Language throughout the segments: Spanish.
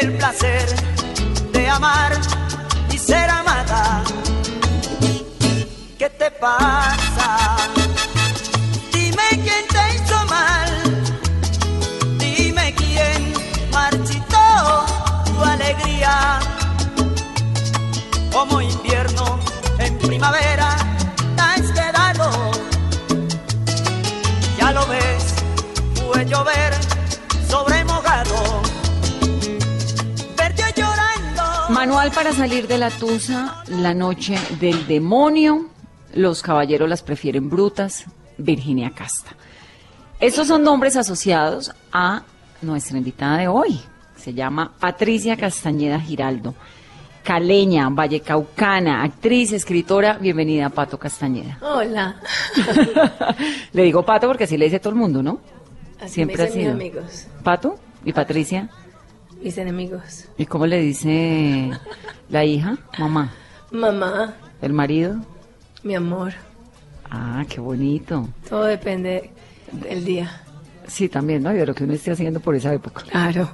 Del placer de amar y ser amada. ¿Qué te pasa? Dime quién te hizo mal. Dime quién marchitó tu alegría. Como invierno en primavera te has quedado. Ya lo ves, fue llover Manual para salir de la tusa, la noche del demonio. Los caballeros las prefieren brutas. Virginia Casta. Estos son nombres asociados a nuestra invitada de hoy. Se llama Patricia Castañeda Giraldo. Caleña, vallecaucana, actriz, escritora. Bienvenida, Pato Castañeda. Hola. le digo Pato porque así le dice todo el mundo, ¿no? Así Siempre me ha sido. mis amigos, Pato y Patricia. Mis enemigos. ¿Y cómo le dice la hija? Mamá. Mamá, ¿El marido? mi amor, Ah, qué bonito. todo depende del día. Sí, también, ¿no? Y de lo que uno esté haciendo por esa época. Claro.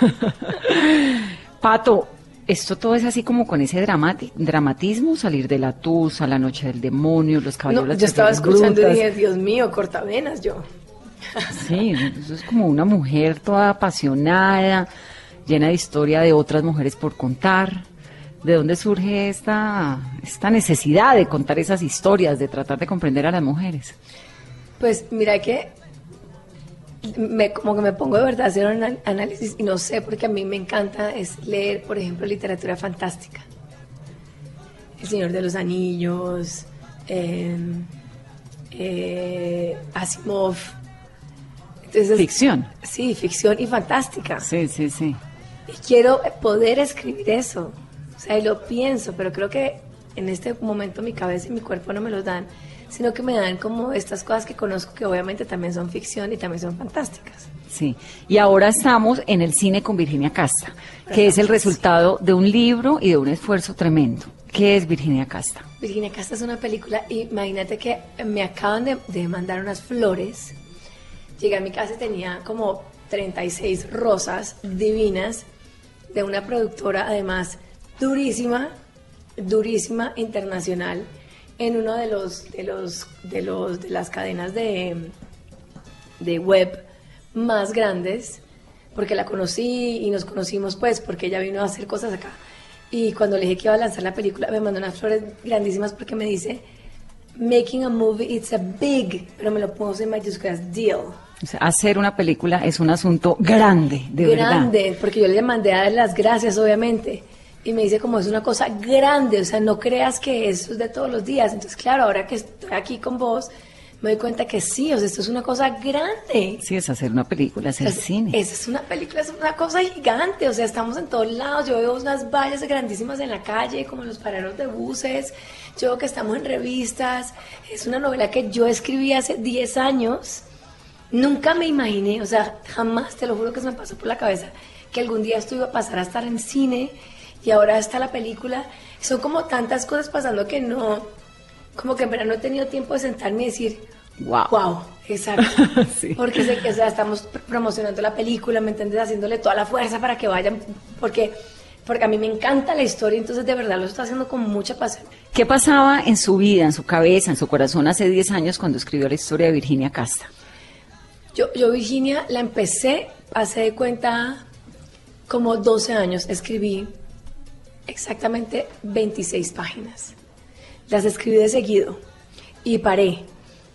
Pato, esto todo es así como con ese dramati- dramatismo, salir de la tusa, la noche del demonio, los caballos. No, yo estaba escuchando y dije, Dios mío, cortavenas yo. Sí, eso es como una mujer toda apasionada, llena de historia de otras mujeres por contar. ¿De dónde surge esta, esta necesidad de contar esas historias, de tratar de comprender a las mujeres? Pues mira que me, como que me pongo de verdad a hacer un an- análisis y no sé, porque a mí me encanta es leer, por ejemplo, literatura fantástica. El Señor de los Anillos, eh, eh, Asimov. Entonces, Ficción. Sí, ficción y fantástica. Sí, sí, sí. Quiero poder escribir eso. O sea, y lo pienso, pero creo que en este momento mi cabeza y mi cuerpo no me los dan, sino que me dan como estas cosas que conozco que obviamente también son ficción y también son fantásticas. Sí, y ahora estamos en el cine con Virginia Casta, que es el resultado de un libro y de un esfuerzo tremendo. ¿Qué es Virginia Casta? Virginia Casta es una película, imagínate que me acaban de, de mandar unas flores. Llegué a mi casa y tenía como 36 rosas divinas de una productora, además durísima, durísima, internacional, en uno de los, de los, de los, de las cadenas de, de web más grandes, porque la conocí y nos conocimos pues, porque ella vino a hacer cosas acá. Y cuando le dije que iba a lanzar la película, me mandó unas flores grandísimas porque me dice, making a movie, it's a big, pero me lo puso en mayúsculas, deal. O sea, hacer una película es un asunto grande, de verdad. grande, porque yo le mandé a dar las gracias, obviamente. Y me dice como es una cosa grande, o sea, no creas que eso es de todos los días. Entonces, claro, ahora que estoy aquí con vos, me doy cuenta que sí, o sea, esto es una cosa grande. Sí, es hacer una película, hacer O sea, cine. Esa es una película, es una cosa gigante, o sea, estamos en todos lados, yo veo unas vallas grandísimas en la calle, como los paraderos de buses, yo veo que estamos en revistas, es una novela que yo escribí hace 10 años Nunca me imaginé, o sea, jamás, te lo juro que se me pasó por la cabeza, que algún día esto iba a pasar a estar en cine y ahora está la película. Son como tantas cosas pasando que no, como que en verdad no he tenido tiempo de sentarme y decir, Wow. wow, exacto. Sí. Porque sé que o sea, estamos pr- promocionando la película, ¿me entiendes? Haciéndole toda la fuerza para que vayan, porque, porque a mí me encanta la historia, entonces de verdad lo estoy haciendo con mucha pasión. ¿Qué pasaba en su vida, en su cabeza, en su corazón hace 10 años cuando escribió la historia de Virginia Casta? Yo, yo Virginia la empecé hace de cuenta como 12 años. Escribí exactamente 26 páginas. Las escribí de seguido y paré.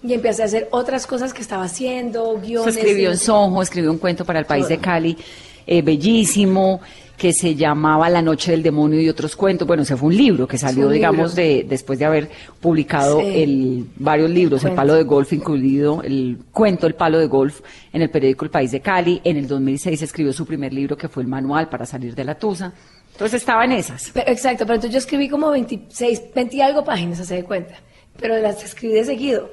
Y empecé a hacer otras cosas que estaba haciendo, Se guiones. escribió y- en Soho, escribió un cuento para el país de. Cali, eh, bellísimo, que se llamaba La Noche del Demonio y otros cuentos. Bueno, ese fue un libro que salió, digamos, de después de haber publicado Sí. el, varios libros, El Cuento. Palo de Golf incluido, el cuento El Palo de Golf en el periódico El País de Cali. En el 2006 escribió su primer libro que fue el manual para salir de la tusa. Entonces estaba en esas. Pero, exacto, pero entonces yo escribí como 26, 20 y algo páginas, hace de cuenta. Pero las escribí de seguido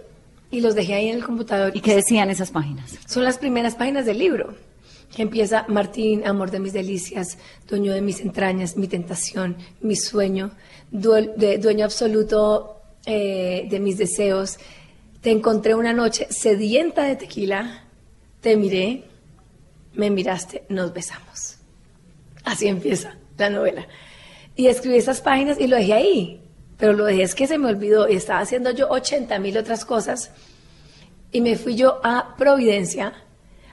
y los dejé ahí en el computador. ¿Y qué decían esas páginas? Son las primeras páginas del libro, que empieza Martín, amor de mis delicias, dueño de mis entrañas, mi tentación, mi sueño, duel- de- dueño absoluto eh, de mis deseos. Te encontré una noche sedienta de tequila, te miré, me miraste, nos besamos. Así empieza la novela. Y escribí esas páginas y lo dejé ahí, pero lo dejé es que se me olvidó y estaba haciendo yo 80 mil otras cosas y me fui yo a Providencia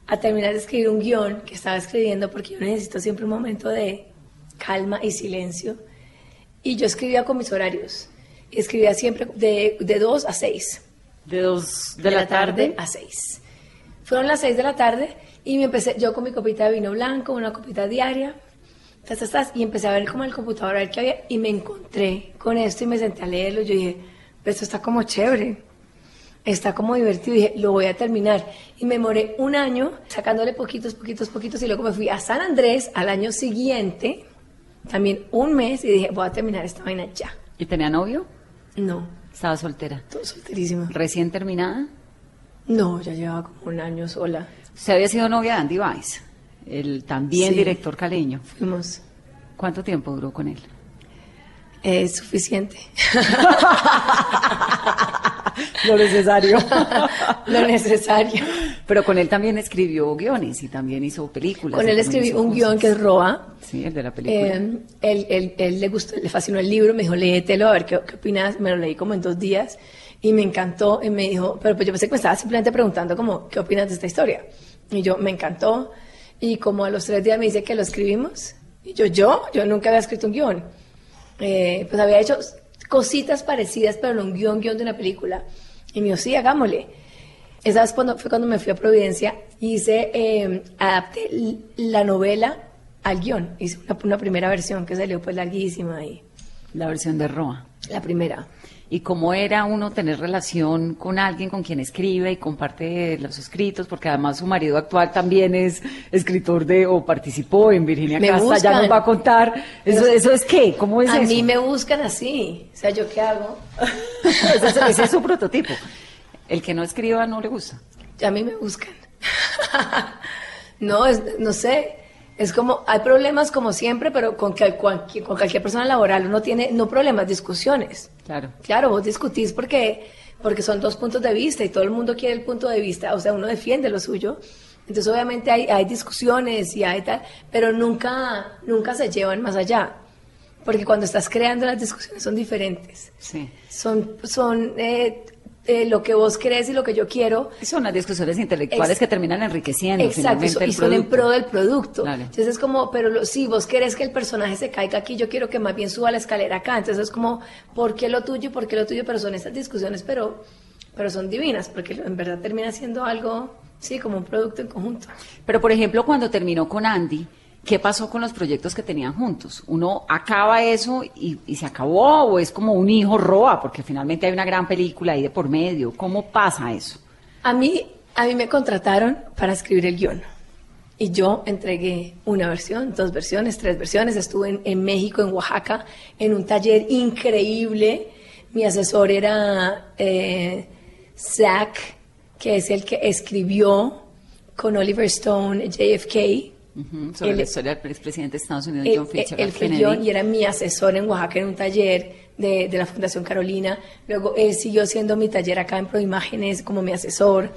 a terminar de escribir un guion que estaba escribiendo porque yo necesito siempre un momento de calma y silencio. Y yo escribía con mis horarios. Escribía siempre de, de 2 a 6. De dos de, la, tarde. a 6. Fueron las 6 de la tarde y me empecé yo con mi copita de vino blanco, una copita diaria. Tas, tas, tas, y empecé a ver como el computador a ver qué había y me encontré con esto y me senté a leerlo. Yo dije, esto está como chévere está como divertido y dije, lo voy a terminar. Y me moré un año sacándole poquitos, poquitos, poquitos y luego me fui a San Andrés al año siguiente, también un mes y dije, voy a terminar esta vaina ya. ¿Y tenía novio? No, Estaba soltera. todo solterísima. ¿Recién terminada? No, ya llevaba como un año sola. Usted había sido novia de Andy Weiss, el también Sí. director caleño. Fuimos ¿Cuánto tiempo duró con él? eh, suficiente. Lo necesario. Lo necesario. Pero con él también escribió guiones y también hizo películas. Con él escribí un guion que es Roa. Sí, el de la película. Eh, él, él- él le gustó, le fascinó el libro, me dijo, léetelo, a ver qué, qué opinas. Me lo leí como en dos días y me encantó. Y me dijo, pero pues yo pensé que me estaba simplemente preguntando como, ¿qué opinas de esta historia? Y yo, me encantó. Y como a los tres días me dice que lo escribimos. Y yo, ¿yo? Yo nunca había escrito un guion. Eh, pues había hecho cositas parecidas, pero no un guion, guion de una película. Y me dijo, sí, hagámosle. Esa vez cuando, fue cuando me fui a Providencia y hice, eh, adapté la novela al guion. Hice una, una primera versión que salió pues larguísima y La versión de Roa. la primera. ¿Y cómo era uno tener relación con alguien con quien escribe y comparte los escritos? Porque además su marido actual también es escritor de o participó en Virginia Me Casta, ya nos va a contar. ¿Eso, eso es qué? ¿Cómo es a eso? mí me buscan así. O sea, ¿yo qué hago? ese, es, ese es su prototipo. El que no escriba no le gusta. A mí me buscan. no, es, no sé. Es como, hay problemas como siempre, pero con cualquier persona laboral uno tiene, no problemas, discusiones. Claro. Claro, vos discutís porque, porque son dos puntos de vista y todo el mundo quiere el punto de vista, o sea, uno defiende lo suyo. Entonces, obviamente hay, hay discusiones y hay tal, pero nunca, nunca se llevan más allá. Porque cuando estás creando las discusiones son diferentes. Sí. Son, son eh, eh, lo que vos crees y lo que yo quiero. Son las discusiones intelectuales Ex- que terminan enriqueciendo Exacto, y finalmente son, el y son en pro del producto. Dale. Entonces es como, pero lo- si vos querés que el personaje se caiga aquí, yo quiero que más bien suba la escalera acá. Entonces es como, ¿por qué lo tuyo? ¿Por qué lo tuyo? Pero son estas discusiones, pero, pero son divinas, porque en verdad termina siendo algo, sí, como un producto en conjunto. Pero, por ejemplo, cuando terminó con Andy, ¿qué pasó con los proyectos que tenían juntos? ¿Uno acaba eso y, se acabó o es como un hijo roa? Porque finalmente hay una gran película ahí de por medio. ¿Cómo pasa eso? A mí, a mí me contrataron para escribir el guion. Y yo entregué una versión, dos versiones, tres versiones. Estuve en, en México, en Oaxaca, en un taller increíble. Mi asesor era eh, Zach que es el que escribió con Oliver Stone JFK. Ujú, sobre Él- la historia del expresidente de Estados Unidos, Él, John Fitzgerald Kennedy. John y era mi asesor en Oaxaca en un taller de, de la Fundación Carolina. Luego él siguió siendo mi taller acá en Proimágenes como mi asesor.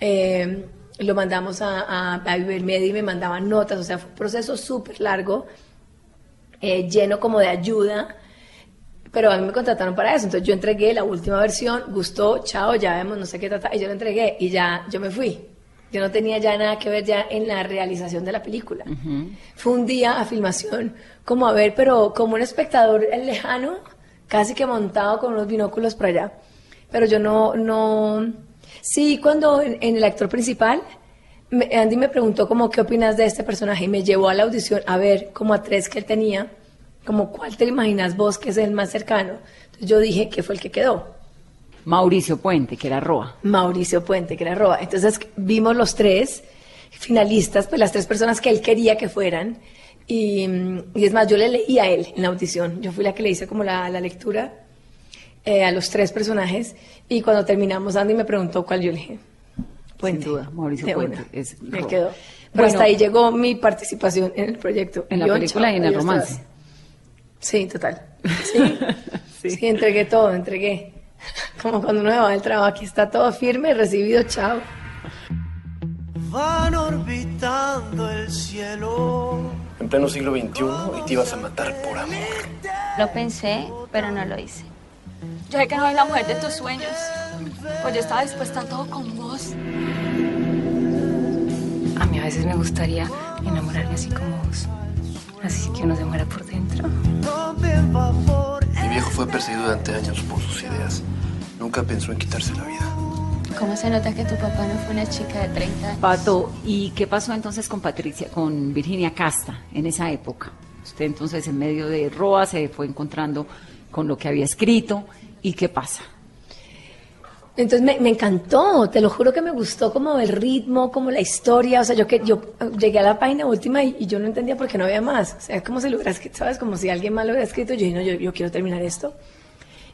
Eh, lo mandamos a, a, a Ibermedia y me mandaban notas. O sea, fue un proceso súper largo, eh, lleno como de ayuda. Pero a mí me contrataron para eso. Entonces yo entregué la última versión, gustó, chao, ya vemos, no sé qué trata. Y yo lo entregué y ya yo me fui. Yo no tenía ya nada que ver ya en la realización de la película. Fue un día a filmación, como a ver, pero como un espectador lejano, casi que montado con unos binóculos para allá. Pero yo no, no... Sí, cuando en, en el actor principal, me- Andy me preguntó como, ¿qué opinas de este personaje? Y me llevó a la audición a ver como a tres que él tenía, como, ¿cuál te imaginas vos que es el más cercano? Entonces yo dije que fue el que quedó. Mauricio Puente, que era Roa. Mauricio Puente, que era Roa. Entonces vimos los tres finalistas, pues las tres personas que él quería que fueran. Y, mm, y es más, yo le leí a él en la audición. Yo fui la que le hice como la, la lectura eh, a los tres personajes. Y cuando terminamos, Andy me preguntó cuál yo le dije. Puente. Sin duda, Mauricio De Puente es me Roa. quedó. Pero Bueno. hasta ahí llegó mi participación en el proyecto. En la Yo, película chao, y en el romance. Sí, total. Sí. sí. entregué todo, entregué. Como cuando uno va del trabajo, aquí está todo firme, recibido, chao. Van orbitando el cielo. En pleno siglo XXI y te ibas a matar por amor. Lo pensé, pero no lo hice. Yo sé que no soy la mujer de tus sueños. Pues yo estaba dispuesta a todo con vos. A mí a veces me gustaría enamorarme así como vos. Así que uno se muera por dentro. Mi viejo fue perseguido durante años por sus ideas. Nunca pensó en quitarse la vida. ¿Cómo se nota que tu papá no fue una chica de 30 años? Pato, ¿y qué pasó entonces con Patricia, con Virginia Casta en esa época? Usted entonces en medio de Roa se fue encontrando con lo que había escrito y qué pasa. Entonces me, me encantó, te lo juro que me gustó como el ritmo, como la historia, o sea, yo que yo llegué a la página última y, y yo no entendía por qué no había más, o sea, es como si lo hubiera escrito, ¿sabes? Como si alguien más lo hubiera escrito, yo dije, no, yo, yo quiero terminar esto.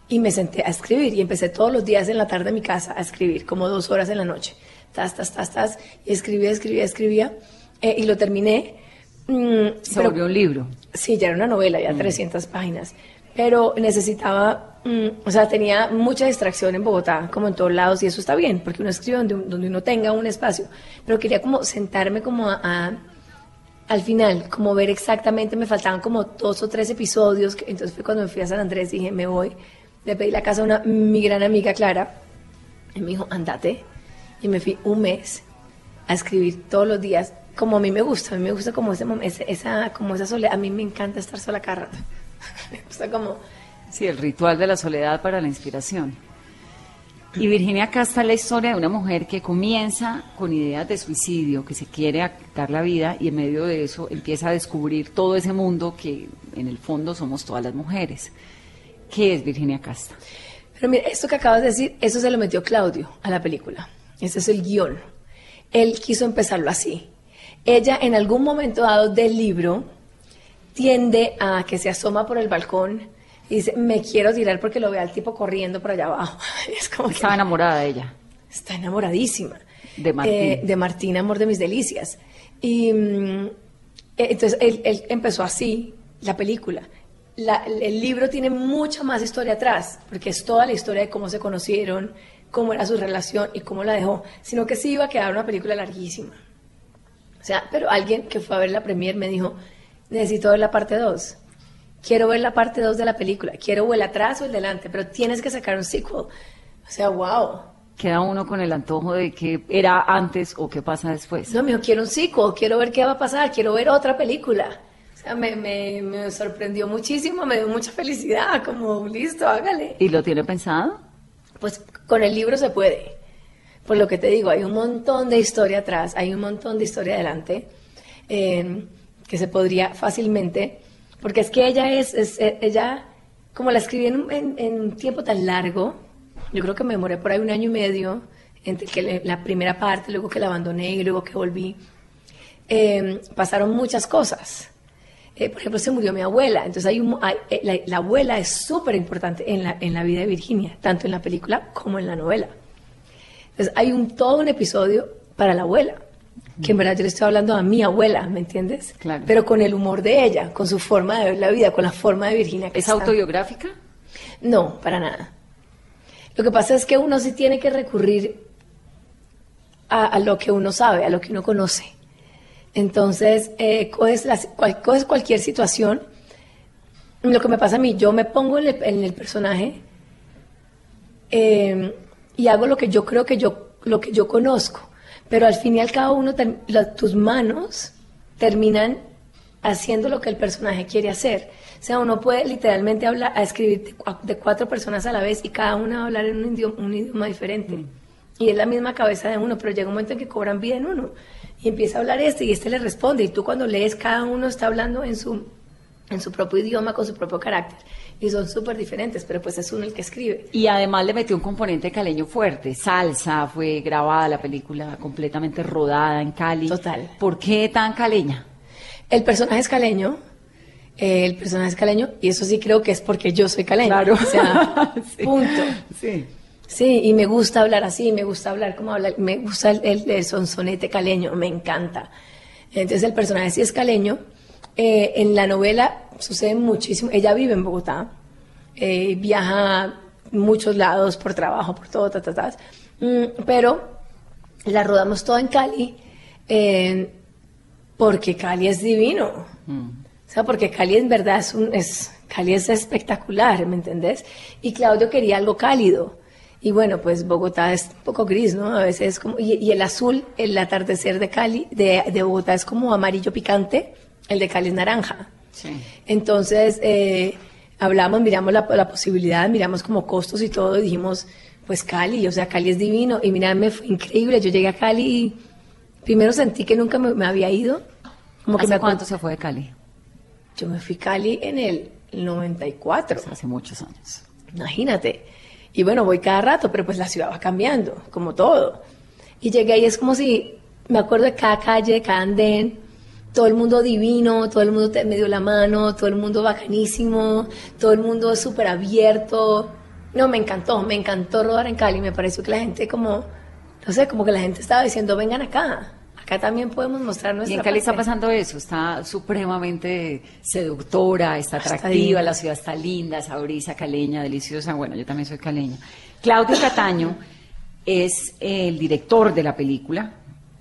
Y me senté a escribir y empecé todos los días en la tarde en mi casa a escribir, como dos horas en la noche, tas, tas, tas, tas, y escribía, escribía, escribía, eh, y lo terminé. Mm, Se pero- volvió un libro. Sí, ya era una novela, ya 300 páginas. Pero necesitaba, mm, o sea, tenía mucha distracción en Bogotá, como en todos lados, y eso está bien, porque uno escribe donde, donde uno tenga un espacio. Pero quería como sentarme como a, a- al final, como ver exactamente, me faltaban como dos o tres episodios, entonces fue cuando me fui a San Andrés, dije, me voy, le pedí la casa a una, mi gran amiga Clara, y me dijo, andate, y me fui un mes a escribir todos los días, como a mí me gusta, a mí me gusta como, ese- esa, como esa soledad, a mí me encanta estar sola cada rato, me gusta como... Sí, el ritual de la soledad para la inspiración. Y Virginia Casta es la historia de una mujer que comienza con ideas de suicidio, que se quiere quitar la vida y en medio de eso empieza a descubrir todo ese mundo que en el fondo somos todas las mujeres. ¿Qué es Virginia Casta? Pero mira, esto que acabas de decir, eso se lo metió Claudio a la película. Ese es el guion. Él quiso empezarlo así. Ella, en algún momento dado del libro, tiende a que se asoma por el balcón y dice, me quiero tirar porque lo ve al tipo corriendo por allá abajo. Es como que Estaba enamorada de ella. está enamoradísima. De Martín. Eh, de Martín, amor de mis delicias. Y mm, eh, entonces él, él empezó así la película. La- el libro tiene mucha más historia atrás, porque es toda la historia de cómo se conocieron, cómo era su relación y cómo la dejó. Sino que sí iba a quedar una película larguísima. O sea, pero alguien que fue a ver la premier me dijo, necesito ver la parte 2. Quiero ver la parte 2 de la película. Quiero o el atrás o el delante, pero tienes que sacar un sequel. O sea, wow. Queda uno con el antojo de qué era antes o qué pasa después. No, mijo, quiero un sequel, quiero ver qué va a pasar, quiero ver otra película. O sea, me, me, me sorprendió muchísimo, me dio mucha felicidad, como listo, hágale. ¿Y lo tiene pensado? Pues con el libro se puede. Por lo que te digo, hay un montón de historia atrás, hay un montón de historia adelante, eh, que se podría fácilmente, porque es que ella es, es- eh, ella, como la escribí en, en- en un tiempo tan largo, yo creo que me demoré por ahí un año y medio, entre que le- la primera parte, luego que la abandoné y luego que volví, eh, pasaron muchas cosas. Eh, por ejemplo, se murió mi abuela, entonces hay un, hay- eh, la, la abuela es súper importante en la, en la vida de Virginia, tanto en la película como en la novela. Entonces hay un, todo un episodio para la abuela, que en verdad yo le estoy hablando a mi abuela, ¿me entiendes? Claro. Pero con el humor de ella, con su forma de ver la vida, con la forma de Virginia. ¿Es Casta. autobiográfica? No, para nada. Lo que pasa es que uno sí tiene que recurrir a, a lo que uno sabe, a lo que uno conoce. Entonces, eh, coges, cual- coges cualquier situación. Lo que me pasa a mí, yo me pongo en el, en el personaje eh, y hago lo que yo creo que yo, lo que yo conozco. Pero al fin y al cabo, uno la- tus manos terminan haciendo lo que el personaje quiere hacer. O sea, uno puede literalmente hablar, a escribir de, cua- de cuatro personas a la vez y cada una va a hablar en un idioma, un idioma diferente. Y es la misma cabeza de uno, pero llega un momento en que cobran vida en uno. Y empieza a hablar este y este le responde. Y tú cuando lees, cada uno está hablando en su, en su propio idioma, con su propio carácter. Y son súper diferentes, pero pues es uno el que escribe. Y además le metió un componente caleño fuerte. Salsa, fue grabada la película completamente rodada en Cali. Total. ¿Por qué tan caleña? El personaje es caleño. eh, el personaje es caleño. Y eso sí creo que es porque yo soy caleño. Claro. O sea, Sí. punto. Sí. Sí, y me gusta hablar así, me gusta hablar como hablar, me gusta el, el, el sonsonete caleño, me encanta. Entonces el personaje sí es caleño. Eh, en la novela sucede muchísimo. Ella vive en Bogotá, eh, viaja a muchos lados por trabajo, por todo, ta, ta, ta. Mm, pero la rodamos todo en Cali eh, porque Cali es divino. O sea, porque Cali en verdad es un, es, Cali es espectacular, ¿me entendés? Y Claudio quería algo cálido. Y bueno, pues Bogotá es un poco gris, ¿no? A veces es como, y, y el azul, el atardecer de Cali, de, de Bogotá es como amarillo picante, el de Cali es naranja. Sí. Entonces, eh, hablamos, miramos la, la posibilidad, miramos como costos y todo, y dijimos, pues Cali, o sea, Cali es divino. Y mira, me fue increíble. Yo llegué a Cali y primero sentí que nunca me, me había ido. Como que ¿Hace me cuánto se fue de Cali? Yo me fui a Cali en el 94. Hace muchos años. Imagínate. Y bueno, voy cada rato, pero pues la ciudad va cambiando, como todo. Y llegué ahí, es como si, me acuerdo de cada calle, de cada andén, todo el mundo divino, todo el mundo te- me dio la mano, todo el mundo bacanísimo, todo el mundo súper abierto. No, me encantó, me encantó rodar en Cali, me pareció que la gente como, no sé, como que la gente estaba diciendo, vengan acá, acá también podemos mostrar Y nuestra en Cali está parte". pasando eso, está supremamente seductora, está atractiva, la ciudad está linda, sabrisa, caleña, deliciosa. Bueno, yo también soy caleña. Claudio Cataño es el director de la película,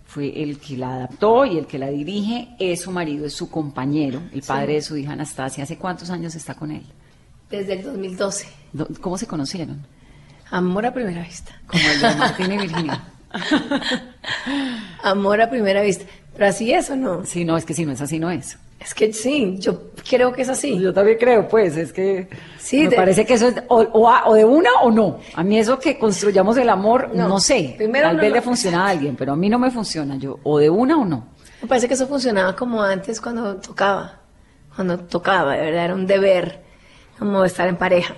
fue el que la adaptó y el que la dirige, es su marido, es su compañero, el padre de su hija Anastasia. ¿Hace cuántos años está con él? Desde el 2012. Do- ¿Cómo se conocieron? Amor a primera vista. Como el de Martín y Virginia. Amor a primera vista. Pero así es o no. Sí, no, es que si no es así, no es. Es que sí, yo creo que es así. Yo también creo, pues, es que Sí, me de- parece que eso es o, o a- o de una o no. A mí eso que construyamos el amor, no, No, sé. primero Tal vez le funciona a alguien, pero a mí no me funciona. Yo o de una o no. Me parece que eso funcionaba como antes cuando tocaba. Cuando tocaba, de verdad, era un deber como estar en pareja.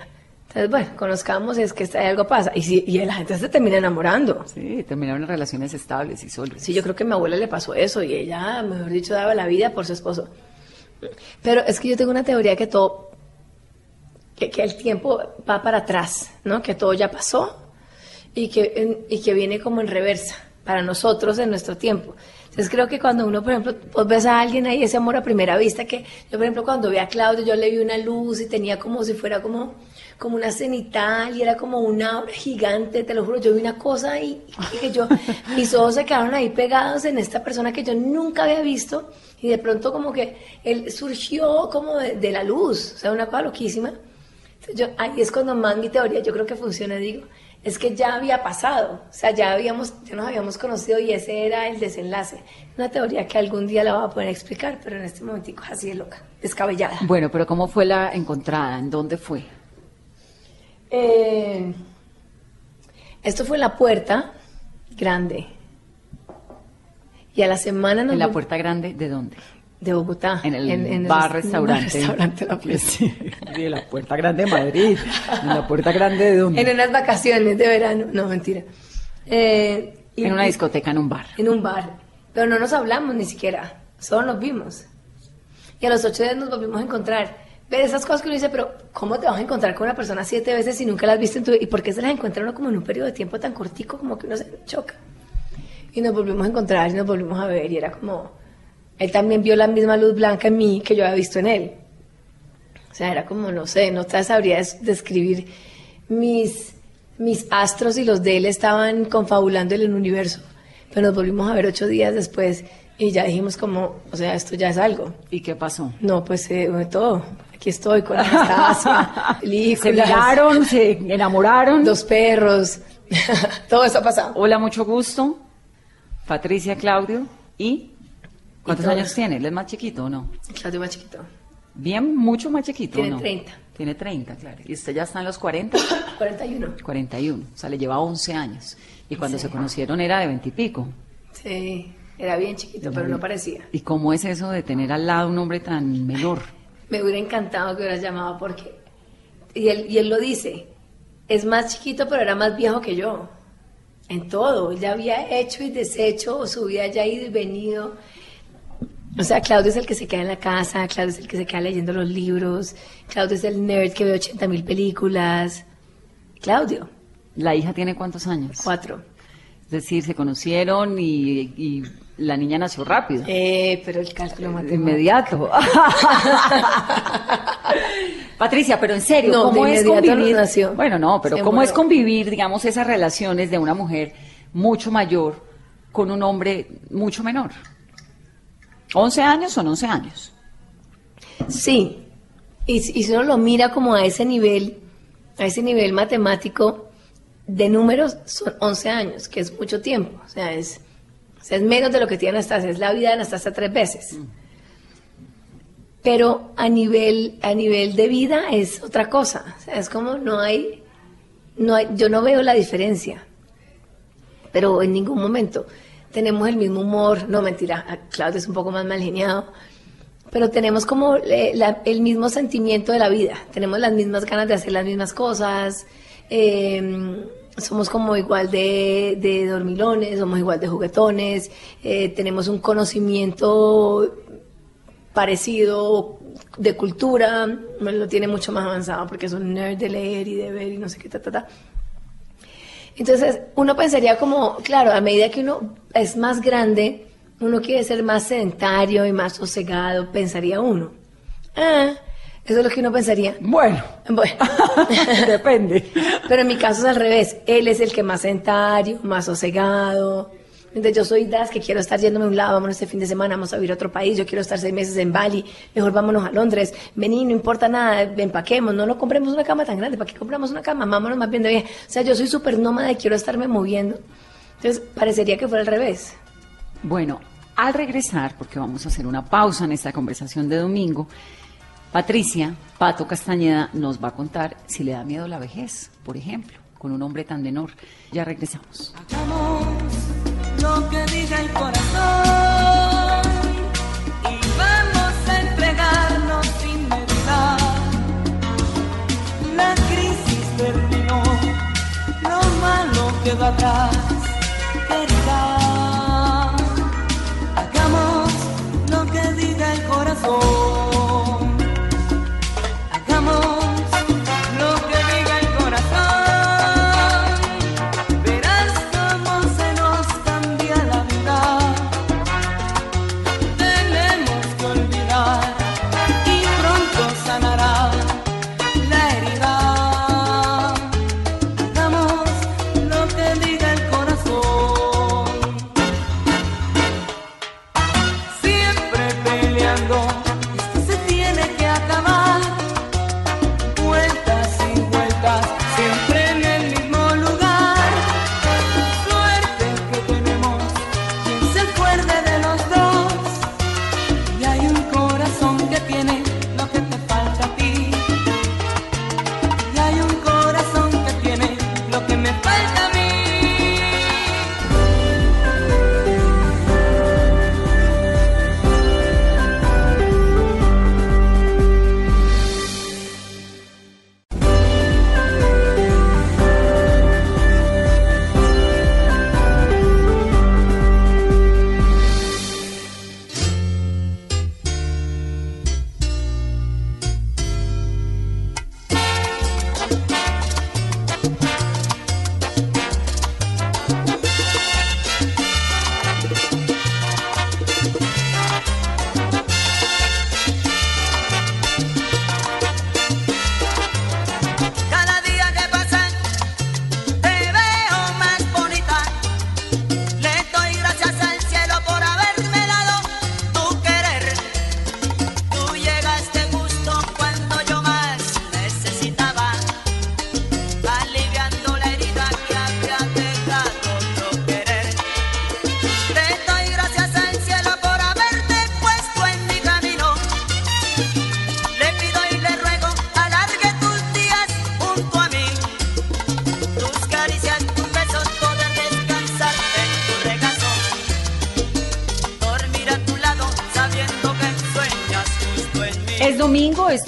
Entonces, bueno, conozcamos y es que algo pasa. Y, si, y la gente se termina enamorando. Sí, terminaron en relaciones estables y sólidas. Sí, yo creo que a mi abuela le pasó eso y ella, mejor dicho, daba la vida por su esposo. Pero es que yo tengo una teoría que todo, que, el tiempo va para atrás, ¿no? Que todo ya pasó y que, y que viene como en reversa para nosotros en nuestro tiempo. Entonces creo que cuando uno, por ejemplo, vos ves a alguien ahí, ese amor a primera vista, que yo, por ejemplo, cuando vi a Claudio, yo le vi una luz y tenía como si fuera como, como una cenital y era como una obra gigante, te lo juro, yo vi una cosa ahí y que yo, mis ojos se quedaron ahí pegados en esta persona que yo nunca había visto y de pronto como que él surgió como de, de la luz, o sea, una cosa loquísima. Entonces, yo, ahí es cuando más mi teoría, yo creo que funciona, digo, es que ya había pasado, o sea, ya habíamos, ya nos habíamos conocido y ese era el desenlace. Una teoría que algún día la voy a poder explicar, pero en este momentico es así de loca, descabellada. Bueno, pero ¿cómo fue la encontrada? ¿En dónde fue? Eh, esto fue en la puerta grande. Y a la semana nos ¿En la puerta grande de dónde? De Bogotá. En el en bar, res- restaurante. restaurante La Puerta. Sí, de la puerta grande de Madrid. ¿En la puerta grande de dónde? En unas vacaciones de verano, no mentira. Eh, y- En una discoteca, en un bar. En un bar. Pero no nos hablamos ni siquiera, solo nos vimos. Y a los ocho días nos volvimos a encontrar. ver esas cosas que uno dice, pero ¿cómo te vas a encontrar con una persona siete veces si nunca la has visto en tu ¿Y por qué se las encuentra uno como en un periodo de tiempo tan cortico como que uno se choca? Y nos volvimos a encontrar y nos volvimos a ver y era como... Él también vio la misma luz blanca en mí que yo había visto en él. O sea, era como, no sé, no te sabría des- describir mis, mis astros y los de él estaban confabulando en el universo. Pero nos volvimos a ver ocho días después y ya dijimos como, o sea, esto ya es algo. ¿Y qué pasó? No, pues eh, todo. Aquí estoy con Anastasia, Se miraron, se enamoraron. dos perros. todo eso ha pasado. Hola, mucho gusto. Patricia, Claudio. ¿Y cuántos años tiene? ¿Él es más chiquito o no? Claudio más chiquito. Bien, mucho más chiquito. Tiene ¿o no? 30. Tiene 30, claro. ¿Y usted ya está en los 40? 41. 41. O sea, le lleva 11 años. Y cuando Sí. se conocieron era de 20 y pico. Sí, era bien chiquito, pero no parecía. ¿Y cómo es eso de tener al lado un hombre tan menor? Me hubiera encantado que hubieras llamado porque... Y él, y él lo dice, es más chiquito pero era más viejo que yo. En todo, él ya había hecho y deshecho, su vida ya ido y venido. O sea, Claudio es el que se queda en la casa, Claudio es el que se queda leyendo los libros, Claudio es el nerd que ve 80 mil películas. Claudio, ¿La hija tiene cuántos años? cuatro. Es decir, se conocieron y, y la niña nació rápido. Eh, pero el cálculo matemático. Inmediato. Patricia, pero en serio, No, ¿cómo es convivir? nació. Bueno, no, pero Se ¿cómo es convivir, digamos, esas relaciones de una mujer mucho mayor con un hombre mucho menor? ¿11 años son 11 años? Sí, y, si- y si uno lo mira como a ese nivel, a ese nivel matemático de números, son 11 años, que es mucho tiempo, o sea, es, o sea, es menos de lo que tiene Anastasia, es la vida de Anastasia tres veces. Pero a nivel, a nivel de vida es otra cosa, o sea, es como no hay, no hay, yo no veo la diferencia, pero en ningún momento tenemos el mismo humor, no mentira, a Claudio es un poco más mal geniado, pero tenemos como eh, el mismo sentimiento de la vida, tenemos las mismas ganas de hacer las mismas cosas, eh, somos como igual de, de dormilones, somos igual de juguetones, eh, tenemos un conocimiento parecido de cultura, lo tiene mucho más avanzado porque es un nerd de leer y de ver y no sé qué, ta, ta, ta. Entonces, uno pensaría como, claro, a medida que uno es más grande, uno quiere ser más sedentario y más sosegado, pensaría uno. Ah, eso es lo que uno pensaría. Bueno, Bueno, depende. pero en mi caso es al revés. Él es el que más sedentario, más sosegado. Entonces yo soy das que quiero estar yéndome a un lado, vámonos este fin de semana, vamos a ir a otro país, yo quiero estar seis meses en Bali, mejor vámonos a Londres, vení, no importa nada, empaquemos, no, no compremos una cama tan grande, ¿para qué compramos una cama? Vámonos más bien de viaje. O sea, yo soy súper nómada y quiero estarme moviendo. Entonces parecería que fuera al revés. Bueno, al regresar, porque vamos a hacer una pausa en esta conversación de domingo, Patricia Pato Castañeda nos va a contar si le da miedo la vejez, por ejemplo, con un hombre tan menor. Ya regresamos. Lo que diga el corazón y vamos a entregarnos sin meditar. La crisis terminó, lo malo quedó atrás,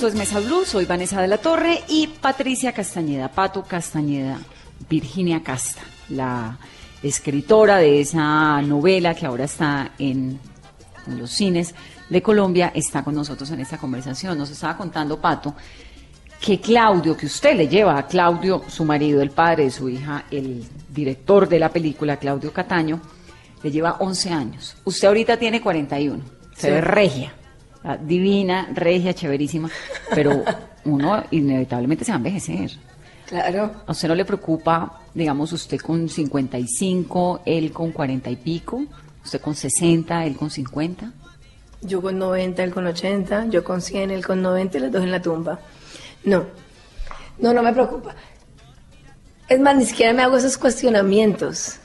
esto es Mesa Blue, soy Vanessa de la Torre y Patricia Castañeda, Pato Castañeda, Virginia Casta, la escritora de esa novela que ahora está en, en los cines de Colombia, está con nosotros en esta conversación. Nos estaba contando, Pato, que Claudio, que usted le lleva a Claudio, su marido, el padre de su hija, el director de la película, Claudio Cataño, le lleva 11 años. Usted ahorita tiene 41, se Sí. ve regia, divina, regia, chéverísima, pero uno inevitablemente se va a envejecer. Claro. ¿A usted no le preocupa, digamos, usted con 55, él con 40 y pico, usted con 60, él con 50? Yo con 90, él con 80, yo con 100, él con 90 y los dos en la tumba. No, no, no me preocupa. Es más, ni siquiera me hago esos cuestionamientos.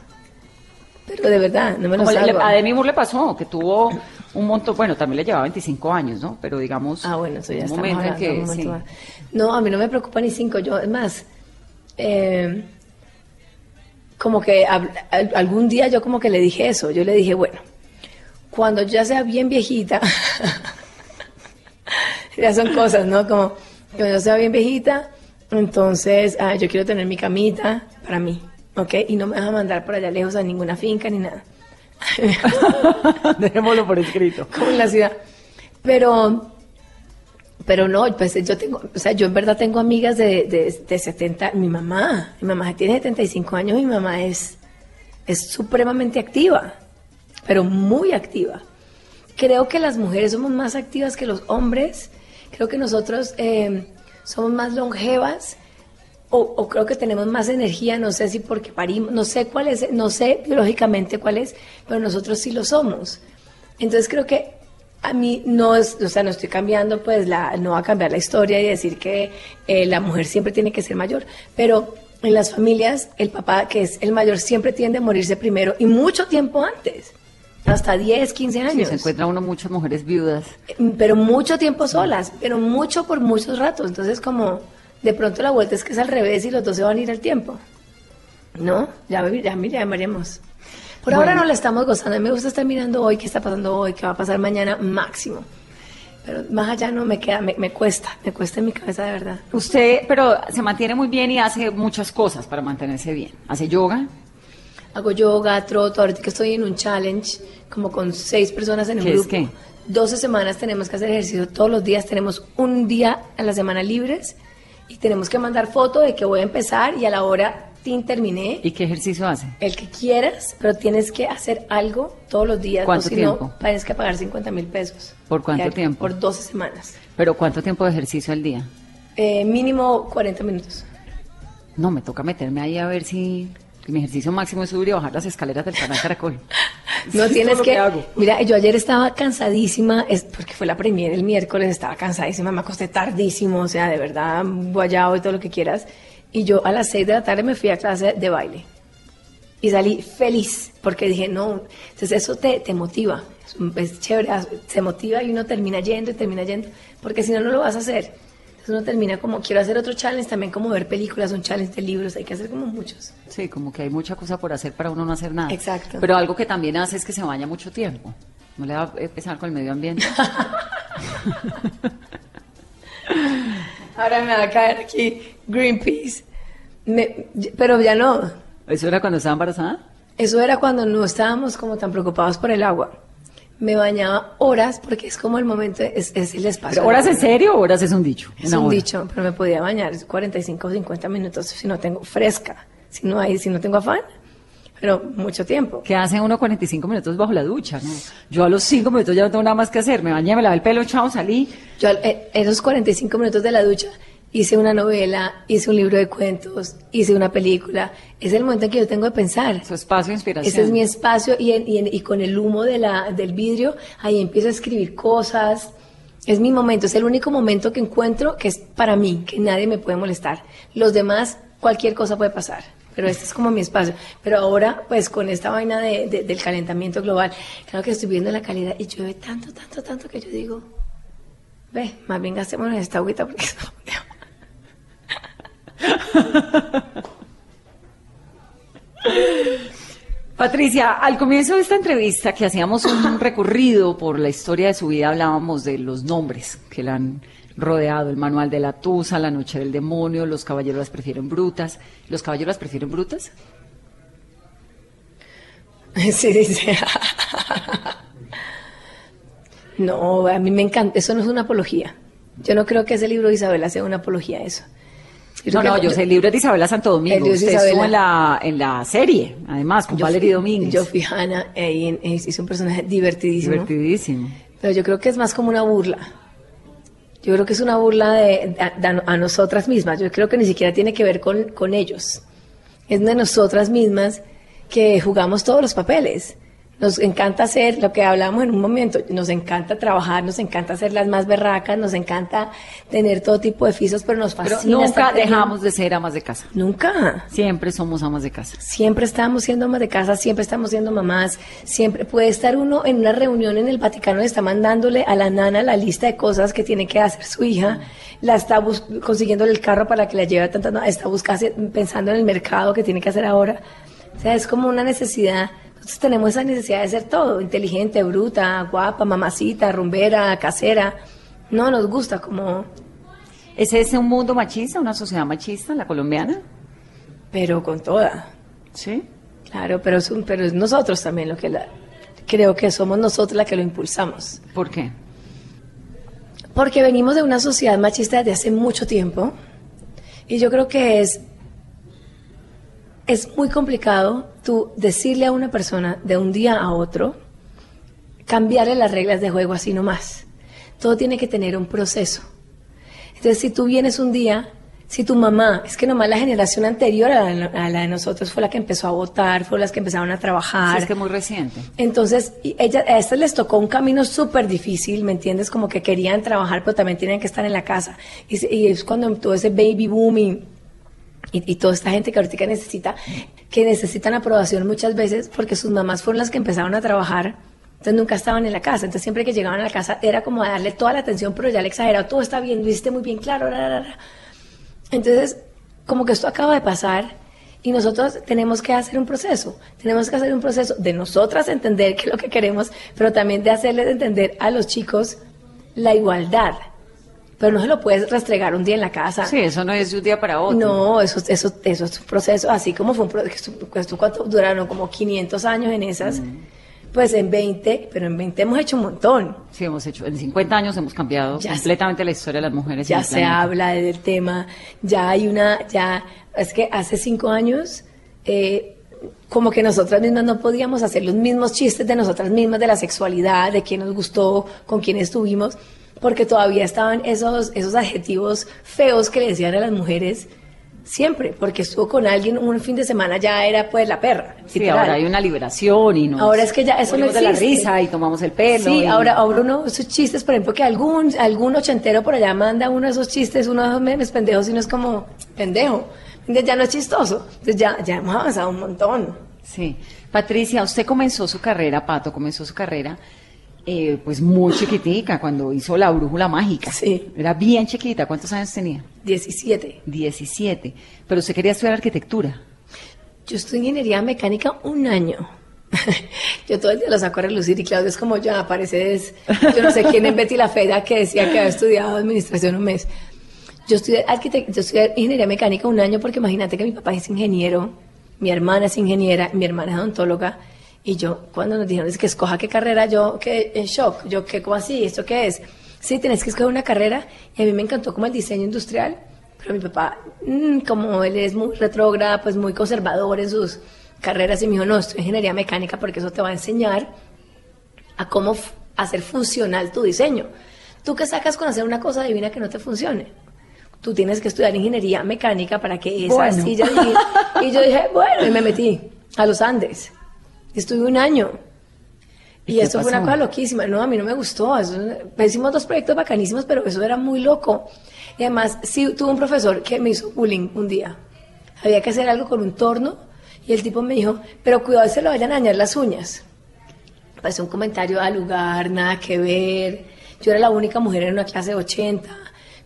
Pero de verdad, no me le- hago. a Demi Moore le pasó, que tuvo un montón, bueno, también le llevaba 25 años, ¿no? Pero digamos, Ah, bueno, eso ya un está momento en que, momento sí. No, a mí no me preocupa ni cinco. Yo, es más, eh, como que algún día yo como que le dije eso. Yo le dije, bueno, cuando ya sea bien viejita, ya son cosas, ¿no? Como cuando yo sea bien viejita, entonces ah, yo quiero tener mi camita para mí, ¿ok? Y no me vas a mandar por allá lejos a ninguna finca ni nada. Dejémoslo por escrito. como en la ciudad. Pero, pero no, pues yo tengo, o sea, yo en verdad tengo amigas de, de, de 70, mi mamá, mi mamá tiene 75 años, mi mamá es, es supremamente activa, pero muy activa. Creo que las mujeres somos más activas que los hombres, creo que nosotros eh, somos más longevas. O, o creo que tenemos más energía, no sé si porque parimos, no sé cuál es, no sé biológicamente cuál es, pero nosotros sí lo somos. Entonces creo que a mí no es, o sea, no estoy cambiando, pues la, no va a cambiar la historia y decir que eh, la mujer siempre tiene que ser mayor, pero en las familias el papá que es el mayor siempre tiende a morirse primero y mucho tiempo antes, hasta 10, 15 Sí, años, se encuentra uno muchas mujeres viudas. pero mucho tiempo solas, pero mucho por muchos ratos, entonces como de pronto la vuelta es que es al revés y los dos se van a ir al tiempo, ¿no? Ya, ya, ya veremos. Por ahora no la estamos gozando. A mí me gusta estar mirando hoy qué está pasando hoy, qué va a pasar mañana máximo. Pero más allá no me queda, me, me cuesta, me cuesta en mi cabeza de verdad. Usted, pero se mantiene muy bien y hace muchas cosas para mantenerse bien. Hace yoga, Hago yoga, troto, ahorita que estoy en un challenge, como con seis personas en un ¿Qué es grupo. qué? 12 semanas tenemos que hacer ejercicio todos los días, tenemos un día a la semana libres y tenemos que mandar foto de que voy a empezar y a la hora tin, terminé. ¿y qué ejercicio hace? El que quieras, pero tienes que hacer algo todos los días. ¿Cuánto o si tiempo? no, tienes que pagar 50 mil pesos. ¿Por cuánto Ya, tiempo? Por 12 semanas. Pero ¿cuánto tiempo de ejercicio al día? Eh, mínimo 40 minutos. No, me toca meterme ahí a ver si mi ejercicio máximo es subir y bajar las escaleras del canal Caracol. No Es tienes lo que, hago. Mira, yo ayer estaba cansadísima, es porque fue la premier el miércoles, estaba cansadísima, me acosté tardísimo, o sea, de verdad, guayado y todo lo que quieras. Y yo a las 6 de la tarde me fui a clase de baile. Y salí feliz, porque dije, no, entonces eso te, te motiva, es, es chévere, se motiva y uno termina yendo y termina yendo, porque si no, no lo vas a hacer. Entonces uno termina como, quiero hacer otro challenge, también como ver películas, un challenge de libros, hay que hacer como muchos. Sí, como que hay mucha cosa por hacer para uno no hacer nada. Exacto. Pero algo que también hace es que se baña mucho tiempo. ¿No le va a empezar con el medio ambiente? Ahora me va a caer aquí Greenpeace. Me- pero ya no. ¿Eso era cuando estaba embarazada? Eso era cuando no estábamos como tan preocupados por el agua. Me bañaba horas porque es como el momento, es, es el espacio. ¿Pero ¿Horas en serio o horas es un dicho? Es un hora. dicho, pero me podía bañar 45 o 50 minutos si no tengo fresca, si no hay, si no tengo afán, pero mucho tiempo. ¿Qué hace uno 45 minutos bajo la ducha? ¿no? Yo a los 5 minutos ya no tengo nada más que hacer. Me bañé, me lavé el pelo, chao, salí. Yo eh, esos 45 minutos de la ducha hice una novela, hice un libro de cuentos, hice una película. Es el momento en que yo tengo de pensar. Su espacio de inspiración. Ese es mi espacio y, en- y en- y con el humo de la, del vidrio ahí empiezo a escribir cosas. Es mi momento, es el único momento que encuentro que es para mí, que nadie me puede molestar. Los demás, cualquier cosa puede pasar, pero este es como mi espacio. Pero ahora, pues con esta vaina de- de- del calentamiento global, claro que estoy viendo la calidad y llueve tanto, tanto, tanto que yo digo, ve, más bien gastémonos esta agüita porque Patricia, al comienzo de esta entrevista que hacíamos un recorrido por la historia de su vida, hablábamos de los nombres que la han rodeado, el manual de la Tusa, la noche del demonio, los caballeros las prefieren brutas. ¿Los caballeros las prefieren brutas? Sí, dice. No, a mí me encanta. Eso no es una apología. Yo no creo que ese libro de Isabela sea una apología eso. No, no, yo libro es de Isabela Santo Domingo. es Usted estuvo en la, en la serie, además, con yo Valerie fui- Domínguez. Yo fui Hannah ahí en- hice un personaje divertidísimo. Divertidísimo. Pero yo creo que es más como una burla. Yo creo que es una burla de, de- a nosotras mismas. Yo creo que ni siquiera tiene que ver con, con ellos. Es de nosotras mismas que jugamos todos los papeles. Nos encanta hacer lo que hablamos en un momento. Nos encanta trabajar, nos encanta ser las más berracas, nos encanta tener todo tipo de oficios, pero nos Pero fascina. nunca dejamos de ser amas de casa. Nunca. Siempre somos amas de casa. Siempre estamos siendo amas de casa, siempre estamos siendo mamás, siempre puede estar uno en una reunión en el Vaticano y está mandándole a la nana la lista de cosas que tiene que hacer su hija, la está bus- consiguiéndole el carro para que la lleve a tantas, no, está buscando, pensando en el mercado que tiene que hacer ahora. O sea, es como una necesidad. Tenemos esa necesidad de ser todo, inteligente, bruta, guapa, mamacita, rumbera, casera. No nos gusta como, ¿Es ese un mundo machista, una sociedad machista, la colombiana? pero con toda. Sí. Claro, pero es, un- pero es nosotros también lo que la, creo que somos nosotros la que lo impulsamos. ¿Por qué? Porque venimos de una sociedad machista desde hace mucho tiempo y yo creo que es, es muy complicado tú decirle a una persona de un día a otro, cambiarle las reglas de juego así nomás. Todo tiene que tener un proceso. Entonces, si tú vienes un día, si tu mamá, es que nomás la generación anterior a la, a la de nosotros fue la que empezó a votar, fue las que empezaron a trabajar. Sí, es que muy reciente. Entonces, ella, a estas les tocó un camino súper difícil, ¿me entiendes? Como que querían trabajar, pero también tenían que estar en la casa. Y, y es cuando todo ese baby booming y, y toda esta gente que ahorita necesita, que necesitan aprobación muchas veces porque sus mamás fueron las que empezaron a trabajar, entonces nunca estaban en la casa. Entonces siempre que llegaban a la casa era como a darle toda la atención, pero ya le exagerado, todo está bien, lo hiciste muy bien, claro, ra, ra, ra". Entonces, como que esto acaba de pasar y nosotros tenemos que hacer un proceso. Tenemos que hacer un proceso de nosotras entender qué es lo que queremos, pero también de hacerles entender a los chicos la igualdad. Pero no se lo puedes restregar un día en la casa. Sí, eso no es de un día para otro. No, eso, eso, eso es un proceso, así como fue un proceso, cuánto duraron como 500 años en esas, Mm. pues en 20, pero en 20 hemos hecho un montón. Sí, hemos hecho, en 50 años hemos cambiado Ya completamente la historia de las mujeres. en ya el se planeta. habla del tema, ya hay una, ya, es que hace cinco años, eh, como que nosotras mismas no podíamos hacer los mismos chistes de nosotras mismas, de la sexualidad, de quién nos gustó, con quién estuvimos, porque todavía estaban esos, esos adjetivos feos que le decían a las mujeres siempre, porque estuvo con alguien un fin de semana ya era pues la perra. Sí, literal. ahora hay una liberación y nos Ahora es que ya eso no morimos de la existe. risa y tomamos el pelo. Sí, y- ahora, ahora uno, esos chistes, por ejemplo, que algún, algún ochentero por allá manda uno de esos chistes, uno de esos memes pendejos y uno es como, pendejo. Entonces ya no es chistoso. Entonces ya, ya hemos avanzado un montón. Sí. Patricia, usted comenzó su carrera, Pato, comenzó su carrera, eh, pues muy chiquitica, cuando hizo la brújula mágica. Sí. Era bien chiquita. ¿Cuántos años tenía? 17. 17. Pero usted quería estudiar arquitectura. Yo estudié ingeniería mecánica un año. yo todo el día lo saco a relucir y Claudio es como ya, pareces, yo no sé quién en Betty la Fea que decía que había estudiado administración un mes. Yo estudié, yo estudié ingeniería mecánica un año porque imagínate que mi papá es ingeniero, mi hermana es ingeniera, mi hermana es odontóloga y yo cuando nos dijeron es que escoja qué carrera, yo que en shock, yo que como así, ¿esto qué es? Sí, tenés que escoger una carrera y a mí me encantó como el diseño industrial, pero mi papá, mm, como él es muy retrógrada, pues muy conservador en sus carreras y me dijo, no, estoy ingeniería mecánica porque eso te va a enseñar a cómo hacer funcional tu diseño. ¿Tú qué sacas con hacer una cosa divina que no te funcione? Tú tienes que estudiar ingeniería mecánica para que esa Bueno. silla... Y, y yo dije, bueno, y me metí a los Andes. Estuve un año. ¿Y Y eso fue una pasó? cosa loquísima. No, a mí no me gustó. Eso- pues, hicimos dos proyectos bacanísimos, pero eso era muy loco. Y además, sí, tuve un profesor que me hizo bullying un día. Había que hacer algo con un torno y el tipo me dijo, pero cuidado, se le vayan a dañar las uñas. Pues un comentario al lugar, nada que ver. Yo era la única mujer en una clase de 80.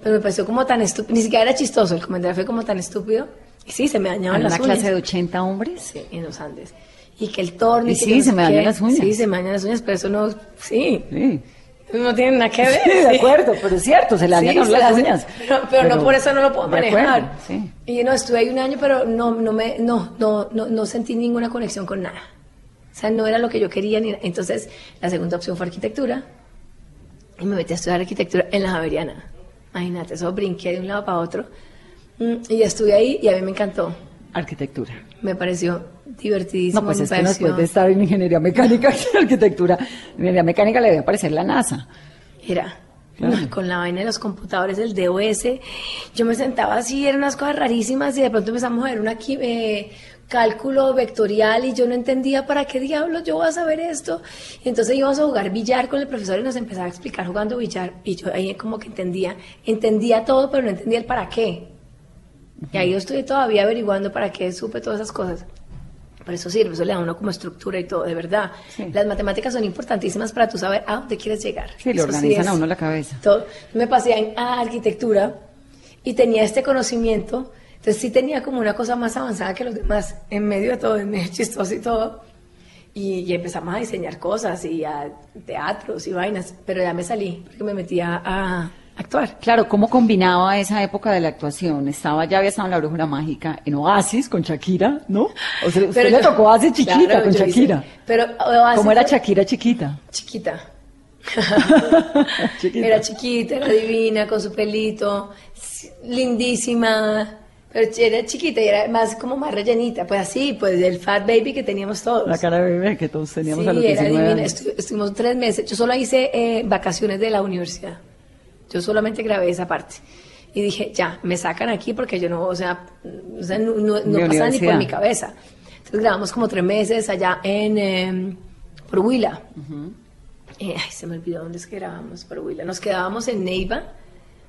Pero me pareció como tan estúpido. Ni siquiera era chistoso. El comentario fue como tan estúpido. Y sí, se me dañaban ¿En las una uñas. clase de 80 hombres? Sí, en los Andes. Y que el torno. Y sí, no se me dañan las uñas. Sí, se me dañan las uñas, pero eso no, sí, Sí. no tiene nada que ver. Sí, de acuerdo, pero es cierto, se le Sí, dañan se las uñas. Pero, pero no por eso no lo puedo de acuerdo, manejar. sí. Y no, estuve ahí un año, pero no, no, me, no, no, no, no sentí ninguna conexión con nada. O sea, no era lo que yo quería. Ni, entonces, la segunda opción fue arquitectura. Y me metí a estudiar arquitectura en la Javeriana. Imagínate, eso brinqué de un lado para otro. Mm, Y estuve ahí y a mí me encantó. Arquitectura. Me pareció divertidísimo. No, pues es que después de estar en ingeniería mecánica y arquitectura, ingeniería mecánica le debe aparecer la NASA. Era. Claro. Con la vaina de los computadores, el DOS, yo me sentaba así, eran unas cosas rarísimas y de pronto empezamos a ver una qui- eh, cálculo vectorial y yo no entendía para qué diablos yo voy a saber esto. Entonces íbamos a jugar billar con el profesor y nos empezaba a explicar jugando billar y yo ahí como que entendía, entendía todo pero no entendía el para qué. Y ahí yo estoy todavía averiguando para qué supe todas esas cosas. Por eso sirve, eso le da a uno como estructura y todo, de verdad. Sí. Las matemáticas son importantísimas para tú saber a dónde quieres llegar. Sí, le organizan a uno la cabeza. todo. Me pasé en- a arquitectura y tenía este conocimiento, entonces sí tenía como una cosa más avanzada que los demás, en medio de todo, en medio chistoso y todo. Y, y empezamos a diseñar cosas y a teatros y vainas, pero ya me salí porque me metí a, a actuar. Claro, ¿cómo combinaba esa época de la actuación? Estaba, ya había estado en la brújula mágica, en Oasis con Shakira, ¿no? O sea, usted Pero le yo- tocó Oasis chiquita Claro, con hice- Shakira. pero Oasis ¿Cómo era Shakira chiquita? Chiquita. Chiquita. Era chiquita, era divina, con su pelito, lindísima. Pero era chiquita y era más como más rellenita. Pues así, pues el fat baby que teníamos todos. La cara de bebé que todos teníamos sí, a los era 19 divina. años. Estu- estuvimos tres meses. Yo solo hice eh, vacaciones de la universidad. Yo solamente grabé esa parte. Y dije, ya, me sacan aquí porque yo no, o sea, o sea, no, no, no pasa ni por mi cabeza. Entonces grabamos como tres meses allá en eh, por Huila. Eh, ay, se me olvidó dónde es que grabamos por Huila. Nos quedábamos en Neiva,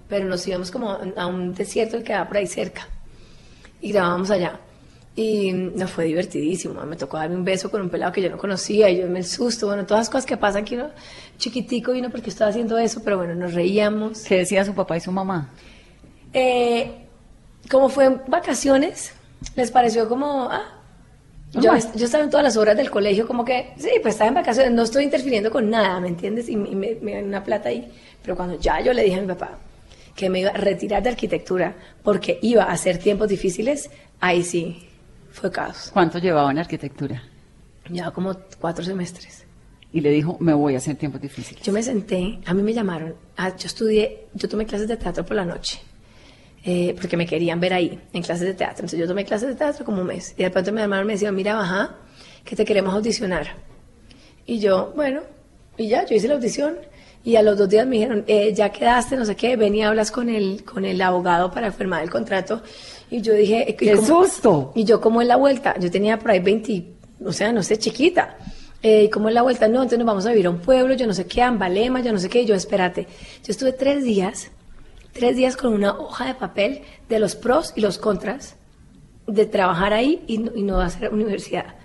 pero nos íbamos como a un desierto que quedaba por ahí cerca. Y grabábamos allá. Y nos fue divertidísimo. Me tocó darme un beso con un pelado que yo no conocía y yo me el susto. Bueno, todas las cosas que pasan que uno chiquitico y uno porque estaba haciendo eso, pero bueno, nos reíamos. ¿Qué decía su papá y su mamá? Eh, como fue en vacaciones, les pareció como, ah, yo, estaba en todas las horas del colegio, como que, sí, pues estaba en vacaciones, no estoy interfiriendo con nada, ¿me entiendes? Y, me- me, me dan una plata ahí. Pero cuando ya yo le dije a mi papá que me iba a retirar de arquitectura porque iba a hacer tiempos difíciles, ahí sí, fue caos. ¿Cuánto llevaba en arquitectura? Ya como cuatro semestres. Y le dijo, me voy a hacer tiempos difíciles. Yo me senté, a mí me llamaron, ah, yo estudié, yo tomé clases de teatro por la noche, eh, porque me querían ver ahí, en clases de teatro. Entonces yo tomé clases de teatro como un mes. Y de pronto me llamaron y me decían, mira, baja, que te queremos audicionar. Y yo, bueno, y ya, yo hice la audición. Y a los dos días me dijeron, eh, ya quedaste, no sé qué, ven y hablas con el, con el abogado para firmar el contrato. Y yo dije, eh, ¡Qué ¿cómo- susto! y yo como en la vuelta, yo tenía por ahí 20, o sea, no sé, chiquita. Eh, como en la vuelta, no, entonces nos vamos a vivir a un pueblo, yo no sé qué, a Ambalema, yo no sé qué, y yo espérate. Yo estuve tres días, tres días con una hoja de papel de los pros y los contras de trabajar ahí y no, y no hacer universidad.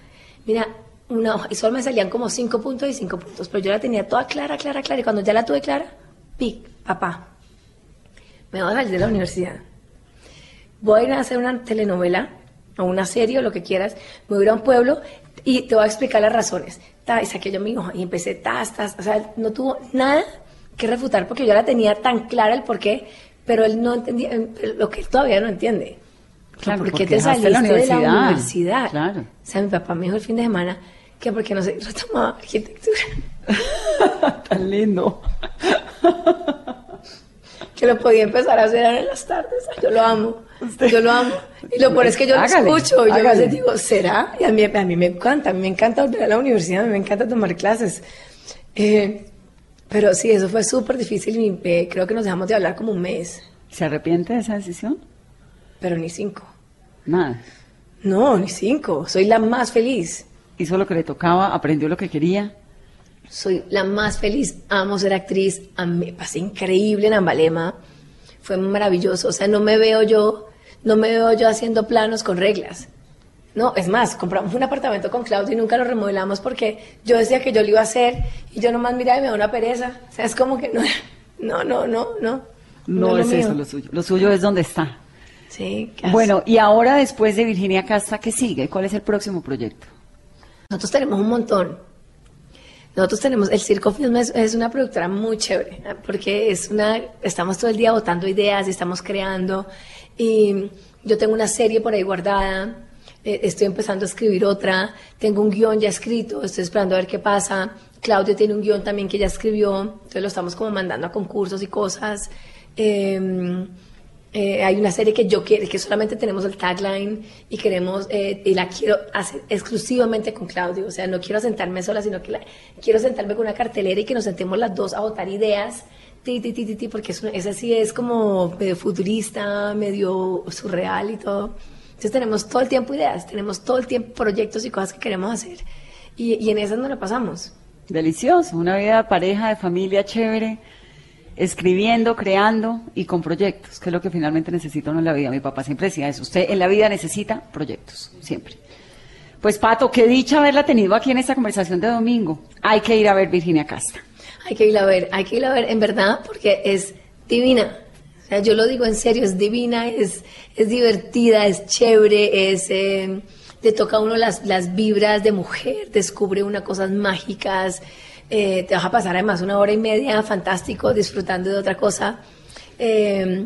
Mira, una hoja, y solo me salían como cinco puntos y cinco puntos, pero yo la tenía toda clara, clara, clara, y cuando ya la tuve clara, pic, papá, me voy a salir de la universidad voy a ir a hacer una telenovela o una serie o lo que quieras, me voy a ir a un pueblo y te voy a explicar las razones. Ta, y saqué yo mi hoja y empecé tas, tas, o sea, no tuvo nada que refutar porque yo la tenía tan clara el por qué, pero él no entendía, eh, lo que él todavía no entiende. Claro, ¿Por qué porque te saliste de la universidad. universidad? Claro. O sea, mi papá me dijo el fin de semana que porque no se retomaba arquitectura. Tan lindo. que lo podía empezar a hacer ahora en las tardes. Yo lo amo, yo lo amo. Y lo peor es que yo Hágale, lo escucho y yo a veces digo, ¿será? Y a mí, a mí me encanta, a mí me encanta volver a la universidad, a mí me encanta tomar clases. Eh, pero sí, eso fue súper difícil y eh, creo que nos dejamos de hablar como un mes, ¿Se arrepiente de esa decisión? pero ni cinco. Nada. No, ni cinco. Soy la más feliz. Hizo lo que le tocaba, aprendió lo que quería. Soy la más feliz, amo ser actriz, me pasé increíble en Ambalema, fue maravilloso, o sea, no me veo yo, no me veo yo haciendo planos con reglas. No, es más, compramos un apartamento con Claudio y nunca lo remodelamos porque yo decía que yo lo iba a hacer y yo nomás miraba y me da una pereza. O sea, es como que no, no, no, no, no. No, lo es mío. eso lo suyo. Lo suyo es donde está. Sí. Bueno, y ahora después de Virginia Casta, ¿qué sigue? ¿Cuál es el próximo proyecto? Nosotros tenemos un montón. Nosotros tenemos, el Circo Film es, es una productora muy chévere, ¿eh? porque es una, estamos todo el día botando ideas, estamos creando, y yo tengo una serie por ahí guardada, eh, estoy empezando a escribir otra, tengo un guion ya escrito, estoy esperando a ver qué pasa, Claudio tiene un guion también que ya escribió, entonces lo estamos como mandando a concursos y cosas. Eh, eh, hay una serie que yo quiero, que solamente tenemos el tagline y queremos, eh, y la quiero hacer exclusivamente con Claudio. O sea, no quiero sentarme sola, sino que la, quiero sentarme con una cartelera y que nos sentemos las dos a votar ideas, ti, ti, ti, ti, porque eso, esa sí es como medio futurista, medio surreal y todo. Entonces tenemos todo el tiempo ideas, tenemos todo el tiempo proyectos y cosas que queremos hacer. Y, y en esas no la pasamos. Delicioso, una vida de pareja, de familia chévere escribiendo, creando y con proyectos, que es lo que finalmente necesita uno en la vida. Mi papá siempre decía eso, usted en la vida necesita proyectos, siempre. Pues Pato, qué dicha haberla tenido aquí en esta conversación de domingo. Hay que ir a ver Virginia Casta. Hay que ir a ver, hay que ir a ver en verdad porque es divina. Yo lo digo en serio, es divina, es, es divertida, es chévere, es... Eh, te toca a uno las, las vibras de mujer, descubre unas cosas mágicas, eh, te vas a pasar además una hora y media fantástico disfrutando de otra cosa. Eh,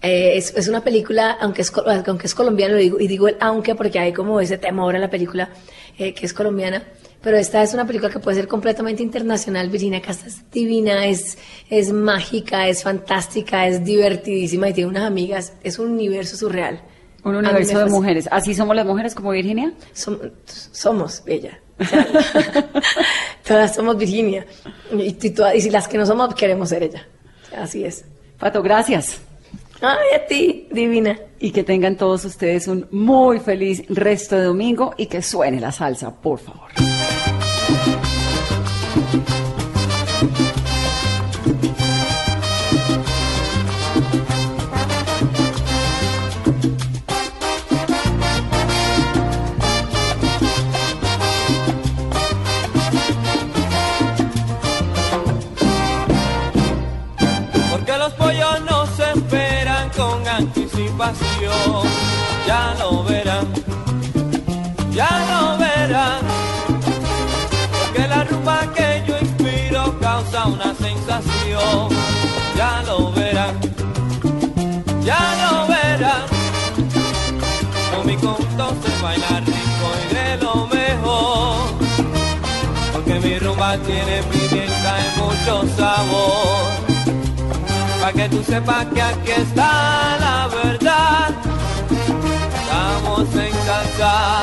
eh, es, es, una película, aunque es, aunque es colombiana, digo, y digo el aunque porque hay como ese temor en la película que es colombiana, pero esta es una película que puede ser completamente internacional. Virginia Casta es divina, es, es mágica, es fantástica, es divertidísima y tiene unas amigas, es un universo surreal. Un universo de mujeres. ¿Así somos las mujeres como Virginia? Som, somos, ella. O sea, todas somos Virginia. Y, y, y, si las que no somos, queremos ser ella. Así es. Pato, gracias. Ay, a ti, divina. Y que tengan todos ustedes un muy feliz resto de domingo y que suene la salsa, por favor. Ya lo verán, ya lo verán, porque la rumba que yo inspiro causa una sensación, ya lo verán, ya lo verán, con mi conto se baila rico y de lo mejor, porque mi rumba tiene pimienta y mucho sabor para que tú sepas que aquí está la verdad. Estamos en salsa,